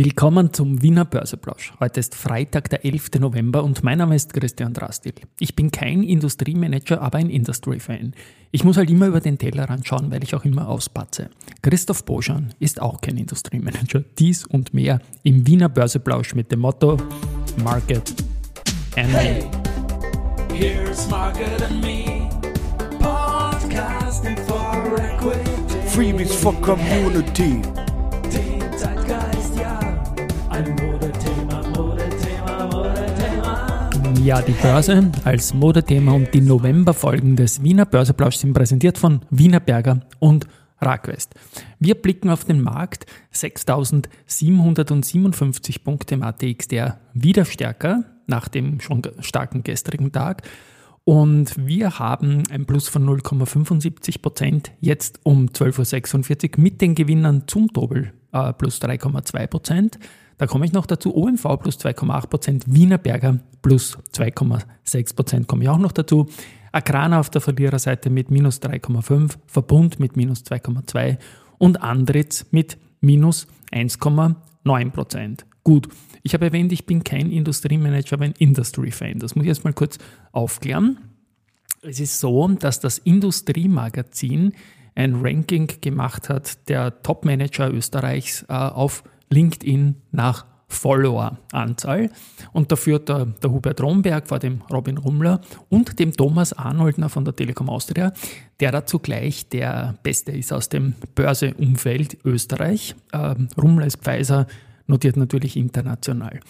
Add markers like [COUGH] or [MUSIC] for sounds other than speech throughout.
Willkommen zum Wiener Börseplausch. Heute ist Freitag, der 11. November und mein Name ist Christian Drastil. Ich bin kein Industriemanager, aber ein Industry-Fan. Ich muss halt immer über den Tellerrand schauen, weil ich auch immer auspatze. Christoph Boschan ist auch kein Industriemanager. Dies und mehr im Wiener Börseplausch mit dem Motto Market and hey, here's Market and Me. Podcasting for Equity. Freebies for Community. Ja, die Börse als Modethema und die Novemberfolgen des Wiener Börseplausch sind präsentiert von Wiener Berger und Rackwest. Wir blicken auf den Markt 6757 Punkte im ATX, der wieder stärker nach dem schon starken gestrigen Tag. Und wir haben ein Plus von 0,75 Prozent jetzt um 12.46 Uhr mit den Gewinnern zum Doppel äh, plus 3,2 Prozent. Da komme ich noch dazu. OMV plus 2,8 Prozent, Wiener Berger plus 2,6 Prozent komme ich auch noch dazu. Agrana auf der Verliererseite mit minus 3,5, Verbund mit minus 2,2 und Andritz mit minus 1,9 Prozent. Gut, ich habe erwähnt, ich bin kein Industriemanager, aber ein Industry-Fan. Das muss ich erstmal kurz aufklären. Es ist so, dass das Industriemagazin ein Ranking gemacht hat der Top-Manager Österreichs äh, auf LinkedIn nach Follower-Anzahl. Und da führt der, der, Hubert Romberg vor dem Robin Rummler und dem Thomas Arnoldner von der Telekom Austria, der da zugleich der Beste ist aus dem Börseumfeld Österreich. Ähm, Rummler ist Pfizer, notiert natürlich international.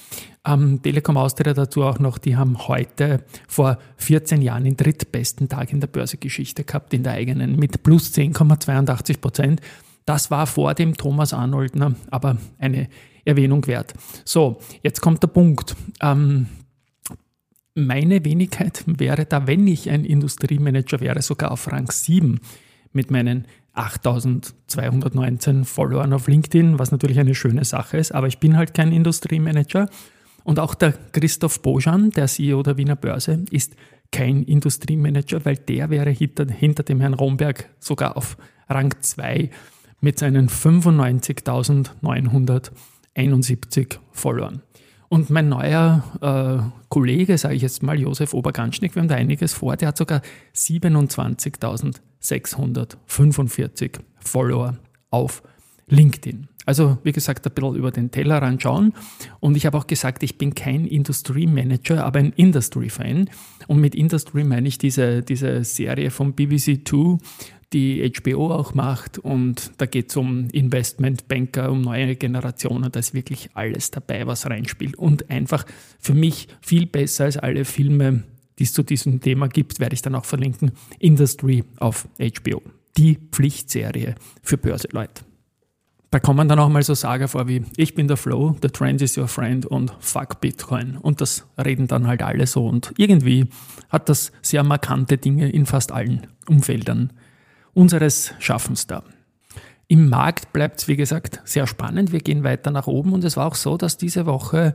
Ähm, Telekom Austria dazu auch noch, die haben heute vor 14 Jahren den drittbesten Tag in der Börsegeschichte gehabt, in der eigenen, mit plus 10,82 Prozent. Das war vor dem Thomas Arnoldner, aber eine Erwähnung wert. So, jetzt kommt der Punkt. Ähm, meine Wenigkeit wäre da, wenn ich ein Industriemanager wäre, sogar auf Rang 7 mit meinen 8219 Followern auf LinkedIn, was natürlich eine schöne Sache ist, aber ich bin halt kein Industriemanager. Und auch der Christoph Bojan, der CEO der Wiener Börse, ist kein Industriemanager, weil der wäre hinter, hinter dem Herrn Romberg sogar auf Rang 2 mit seinen 95.971 Followern. Und mein neuer äh, Kollege, sage ich jetzt mal, Josef Oberganschnick, wir haben da einiges vor, der hat sogar 27.645 Follower auf LinkedIn. Also wie gesagt, ein bisschen über den Tellerrand schauen. Und ich habe auch gesagt, ich bin kein Industry Manager, aber ein Industry Fan. Und mit Industry meine ich diese, diese Serie von BBC Two, die HBO auch macht. Und da geht es um Investmentbanker, um neue Generationen. Da ist wirklich alles dabei, was reinspielt. Und einfach für mich viel besser als alle Filme, die es zu diesem Thema gibt, werde ich dann auch verlinken. Industry auf HBO. Die Pflichtserie für Börseleute. Da kommen dann auch mal so Sager vor wie Ich bin der Flow, the trend is your friend und Fuck Bitcoin. Und das reden dann halt alle so. Und irgendwie hat das sehr markante Dinge in fast allen Umfeldern unseres Schaffens da. Im Markt bleibt es, wie gesagt, sehr spannend. Wir gehen weiter nach oben und es war auch so, dass diese Woche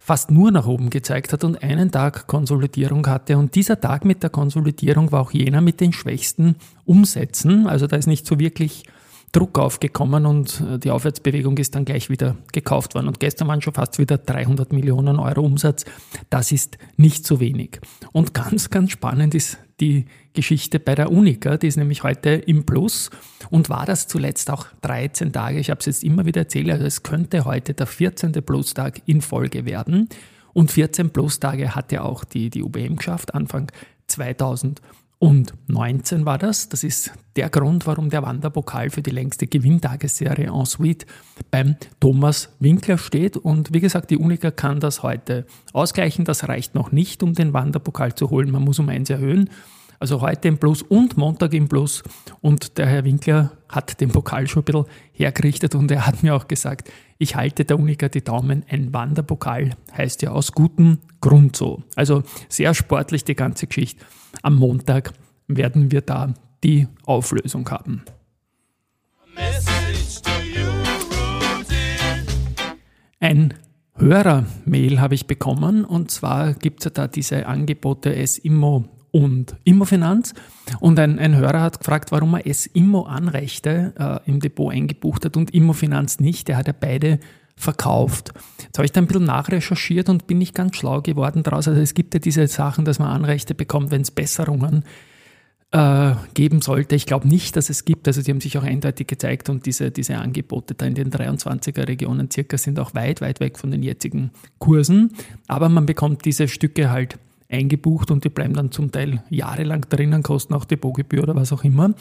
fast nur nach oben gezeigt hat und einen Tag Konsolidierung hatte. Und dieser Tag mit der Konsolidierung war auch jener mit den schwächsten Umsätzen. Also da ist nicht so wirklich Druck aufgekommen und äh, die Aufwärtsbewegung ist dann gleich wieder gekauft worden. Und gestern waren schon fast wieder 300 Millionen Euro Umsatz. Das ist nicht so wenig. Und ganz, ganz spannend ist die Geschichte bei der Unica, die ist nämlich heute im Plus und war das zuletzt auch 13 Tage. Ich habe es jetzt immer wieder erzählt, also es könnte heute der 14. Plus-Tag in Folge werden. Und 14 Plus-Tage hat ja auch die, die UBM geschafft, Anfang 2000. Und 19 war das. Das ist der Grund, warum der Wanderpokal für die längste Gewinntagesserie en suite beim Thomas Winkler steht. Und wie gesagt, die Unica kann das heute ausgleichen. Das reicht noch nicht, um den Wanderpokal zu holen. Man muss um eins erhöhen. Also heute im Plus und Montag im Plus. Und der Herr Winkler hat den Pokal schon ein bisschen hergerichtet und er hat mir auch gesagt, ich halte der Unica die Daumen. Ein Wanderpokal heißt ja aus gutem Grund so. Also sehr sportlich die ganze Geschichte. Am Montag werden wir da die Auflösung haben. Ein Hörermail habe ich bekommen und zwar gibt es ja da diese Angebote S-Immo und Immofinanz und ein, ein Hörer hat gefragt, warum er S-Immo Anrechte äh, im Depot eingebucht hat und Immofinanz nicht. Er hat ja beide verkauft. Jetzt habe ich da ein bisschen nachrecherchiert und bin nicht ganz schlau geworden daraus. Also es gibt ja diese Sachen, dass man Anrechte bekommt, wenn es Besserungen äh, geben sollte. Ich glaube nicht, dass es gibt. Also die haben sich auch eindeutig gezeigt und diese, diese Angebote da in den 23er Regionen circa sind auch weit, weit weg von den jetzigen Kursen. Aber man bekommt diese Stücke halt eingebucht und die bleiben dann zum Teil jahrelang drinnen, kosten auch Depotgebühr oder was auch immer.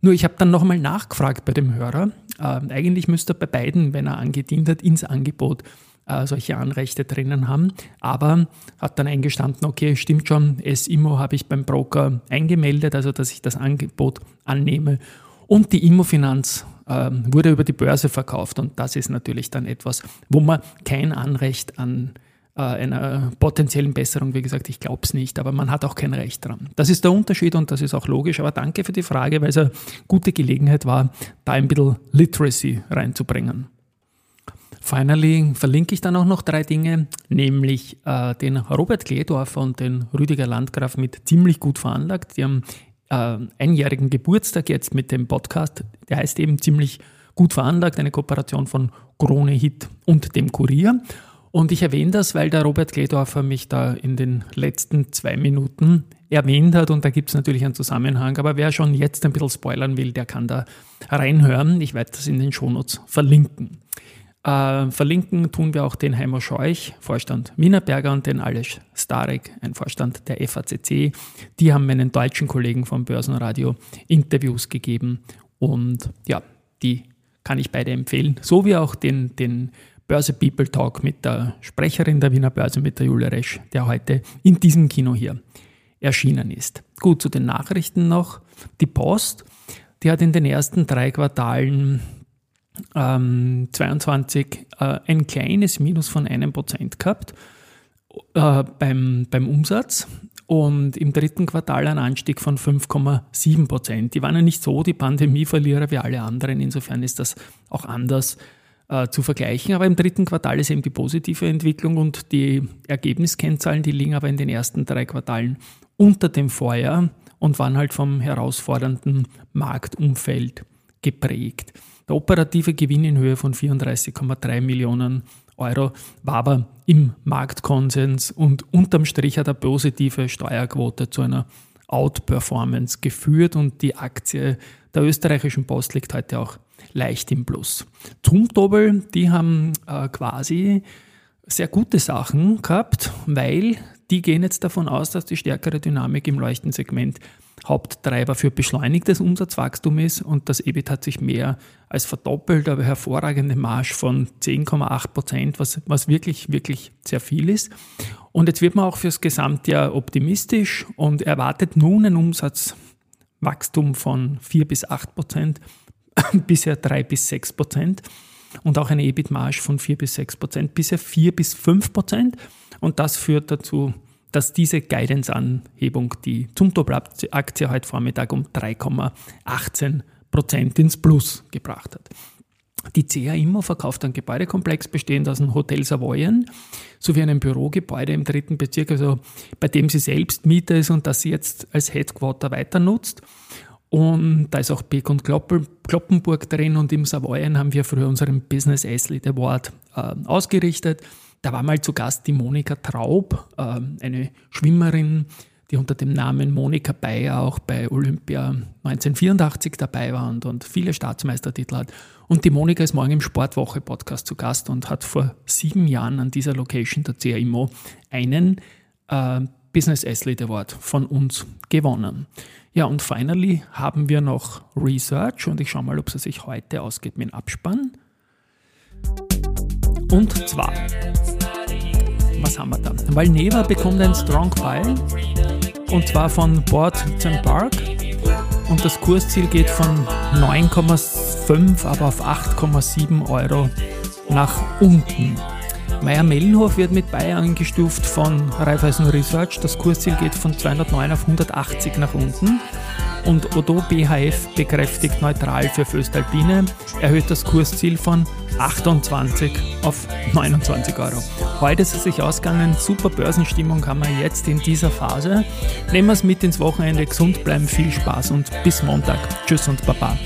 Nur ich habe dann nochmal nachgefragt bei dem Hörer. Äh, eigentlich müsste er bei beiden, wenn er angedient hat, ins Angebot äh, solche Anrechte drinnen haben. Aber hat dann eingestanden, okay, stimmt schon, S-Immo habe ich beim Broker eingemeldet, also dass ich das Angebot annehme. Und die Immofinanz äh, wurde über die Börse verkauft. Und das ist natürlich dann etwas, wo man kein Anrecht an äh, einer potenziellen Besserung, wie gesagt, ich glaube es nicht, aber man hat auch kein Recht dran. Das ist der Unterschied und das ist auch logisch, aber danke für die Frage, weil es eine gute Gelegenheit war, da ein bisschen Literacy reinzubringen. Finally verlinke ich dann auch noch drei Dinge, nämlich äh, den Robert Kledorfer und den Rüdiger Landgraf mit ziemlich gut veranlagt. Die haben äh, einjährigen Geburtstag jetzt mit dem Podcast. Der heißt eben ziemlich gut veranlagt, eine Kooperation von Krone Hit und dem Kurier. Und ich erwähne das, weil der Robert Kledorfer mich da in den letzten zwei Minuten erwähnt hat und da gibt es natürlich einen Zusammenhang. Aber wer schon jetzt ein bisschen spoilern will, der kann da reinhören. Ich werde das in den Shownotes verlinken. Äh, verlinken tun wir auch den Heimer Scheuch, Vorstand Wienerberger und den Alesch Starek, ein Vorstand der FACC. Die haben meinen deutschen Kollegen vom Börsenradio Interviews gegeben und ja, die kann ich beide empfehlen. So wie auch den, den Börse People Talk mit der Sprecherin der Wiener Börse, mit der Julia Resch, der heute in diesem Kino hier erschienen ist. Gut, zu den Nachrichten noch. Die Post, die hat in den ersten drei Quartalen ähm, 22 äh, ein kleines Minus von einem Prozent gehabt äh, beim, beim Umsatz und im dritten Quartal ein Anstieg von 5,7 Prozent. Die waren ja nicht so die Pandemieverlierer wie alle anderen, insofern ist das auch anders äh, zu vergleichen. Aber im dritten Quartal ist eben die positive Entwicklung und die Ergebniskennzahlen, die liegen aber in den ersten drei Quartalen unter dem Vorjahr und waren halt vom herausfordernden Marktumfeld geprägt. Der operative Gewinn in Höhe von 34,3 Millionen Euro war aber im Marktkonsens und unterm Strich hat eine positive Steuerquote zu einer Outperformance geführt und die Aktie der österreichischen Post liegt heute auch leicht im Plus. Zumtobel, die haben äh, quasi sehr gute Sachen gehabt, weil die gehen jetzt davon aus, dass die stärkere Dynamik im Leuchtensegment Haupttreiber für beschleunigtes Umsatzwachstum ist und das EBIT hat sich mehr als verdoppelt, aber hervorragende Marsch von 10,8 Prozent, was, was wirklich, wirklich sehr viel ist. Und jetzt wird man auch fürs Gesamtjahr optimistisch und erwartet nun ein Umsatzwachstum von 4 bis 8 Prozent, [LAUGHS] bisher 3 bis 6 Prozent und auch eine EBIT-Marge von 4 bis 6 Prozent, bisher 4 bis 5 Prozent. Und das führt dazu, dass diese Guidance-Anhebung die Zumtobel-Aktie heute Vormittag um 3,18 Prozent ins Plus gebracht hat. Die CA Immo verkauft einen Gebäudekomplex bestehend aus einem Hotel Savoyen sowie einem Bürogebäude im dritten Bezirk, also bei dem sie selbst Mieter ist und das sie jetzt als Headquarter weiter nutzt. Und da ist auch Beck und Kloppenburg drin und im Savoyen haben wir früher unseren Business Athlete Award äh, ausgerichtet. Da war mal zu Gast die Monika Traub, äh, eine Schwimmerin, die unter dem Namen Monika Bayer auch bei Olympia 1984 dabei war und, und viele Staatsmeistertitel hat. Und die Monika ist morgen im Sportwoche-Podcast zu Gast und hat vor sieben Jahren an dieser Location der CAIMO einen äh, Business Athlete Award von uns gewonnen. Ja, und finally haben wir noch Research und ich schaue mal, ob es sich heute ausgeht mit dem Abspann. Und zwar, was haben wir da? Valneva bekommt ein Strong Buy und zwar von Board Park und das Kursziel geht von 9,5 aber auf 8,7 Euro nach unten. Meier Mellenhof wird mit Bayern eingestuft von Raiffeisen Research. Das Kursziel geht von 209 auf 180 nach unten. Und Odo BHF bekräftigt neutral für Föstalpine, erhöht das Kursziel von 28 auf 29 Euro. Heute ist es sich ausgegangen, super Börsenstimmung haben wir jetzt in dieser Phase. Nehmen wir es mit ins Wochenende, gesund bleiben, viel Spaß und bis Montag. Tschüss und Baba.